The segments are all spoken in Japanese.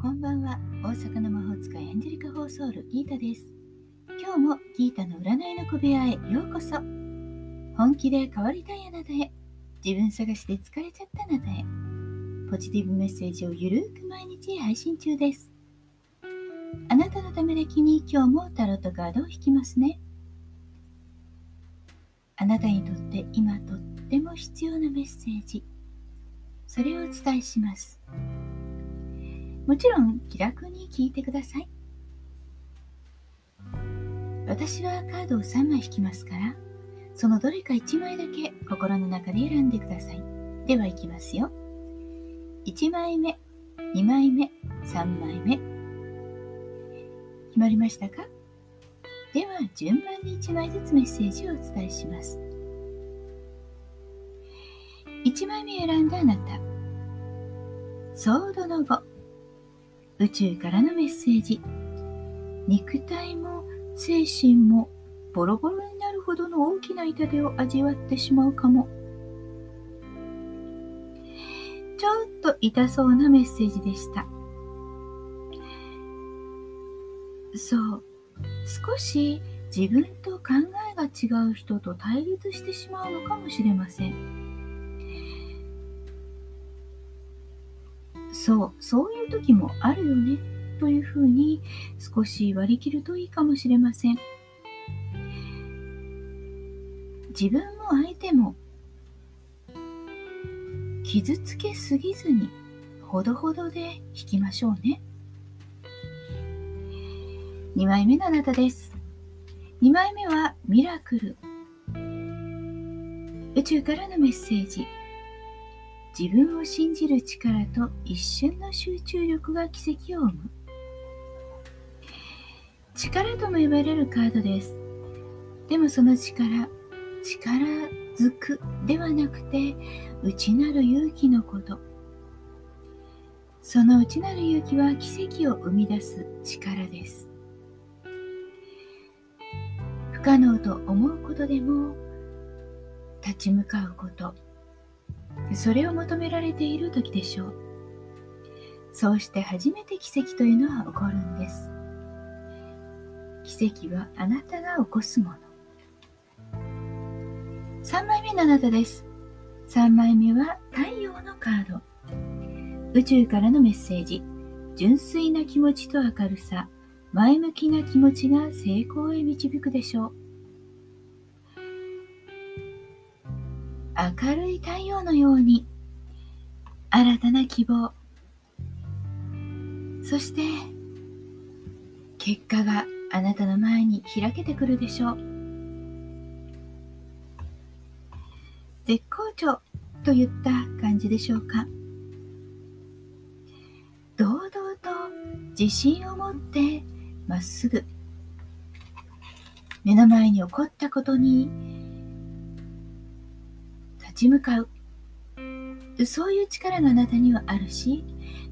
こんばんは。大阪の魔法使いエンジェル化法ソウルギータです。今日もギータの占いの小部屋へようこそ。本気で変わりたいあなたへ、自分探しで疲れちゃったあなたへ、ポジティブメッセージをゆるーく毎日配信中です。あなたのためだけに今日もタロットカードを引きますね。あなたにとって今とっても必要なメッセージ。それをお伝えします。もちろん気楽に聞いてください。私はカードを3枚引きますから、そのどれか1枚だけ心の中で選んでください。ではいきますよ。1枚目、2枚目、3枚目。決まりましたか？では順番に1枚ずつメッセージをお伝えします。1枚目選んだあなた。ソードの5。宇宙からのメッセージ。肉体も精神もボロボロになるほどの大きな痛手を味わってしまうかも。ちょっと痛そうなメッセージでした。そう、少し自分と考えが違う人と対立してしまうのかもしれません。そう、そういう時もあるよね、というふうに少し割り切るといいかもしれません。自分も相手も傷つけすぎずにほどほどで弾きましょうね。2枚目のあなたです。2枚目はミラクル。宇宙からのメッセージ。自分を信じる力と一瞬の集中力が奇跡を生む。力とも呼ばれるカードです。でもその力力づくではなくて内なる勇気のこと。その内なる勇気は奇跡を生み出す力です。不可能と思うことでも立ち向かうこと。それを求められている時でしょう。そうして初めて奇跡というのは起こるんです。奇跡はあなたが起こすもの。3枚目のあなたです。3枚目は太陽のカード。宇宙からのメッセージ。純粋な気持ちと明るさ、前向きな気持ちが成功へ導くでしょう。明るい太陽のように新たな希望。そして結果があなたの前に開けてくるでしょう。絶好調といった感じでしょうか。堂々と自信を持ってまっすぐ目の前に起こったことにち向かう。そういう力があなたにはあるし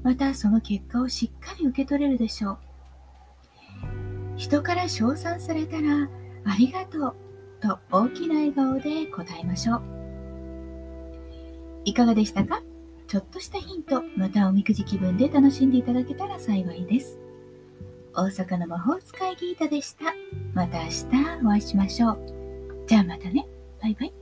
またその結果をしっかり受け取れるでしょう。人から称賛されたらありがとうと大きな笑顔で答えましょう。いかがでしたか？ちょっとしたヒントまたおみくじ気分で楽しんでいただけたら幸いです。大阪の魔法使いギータでした。また明日お会いしましょう。じゃあまたね。バイバイ。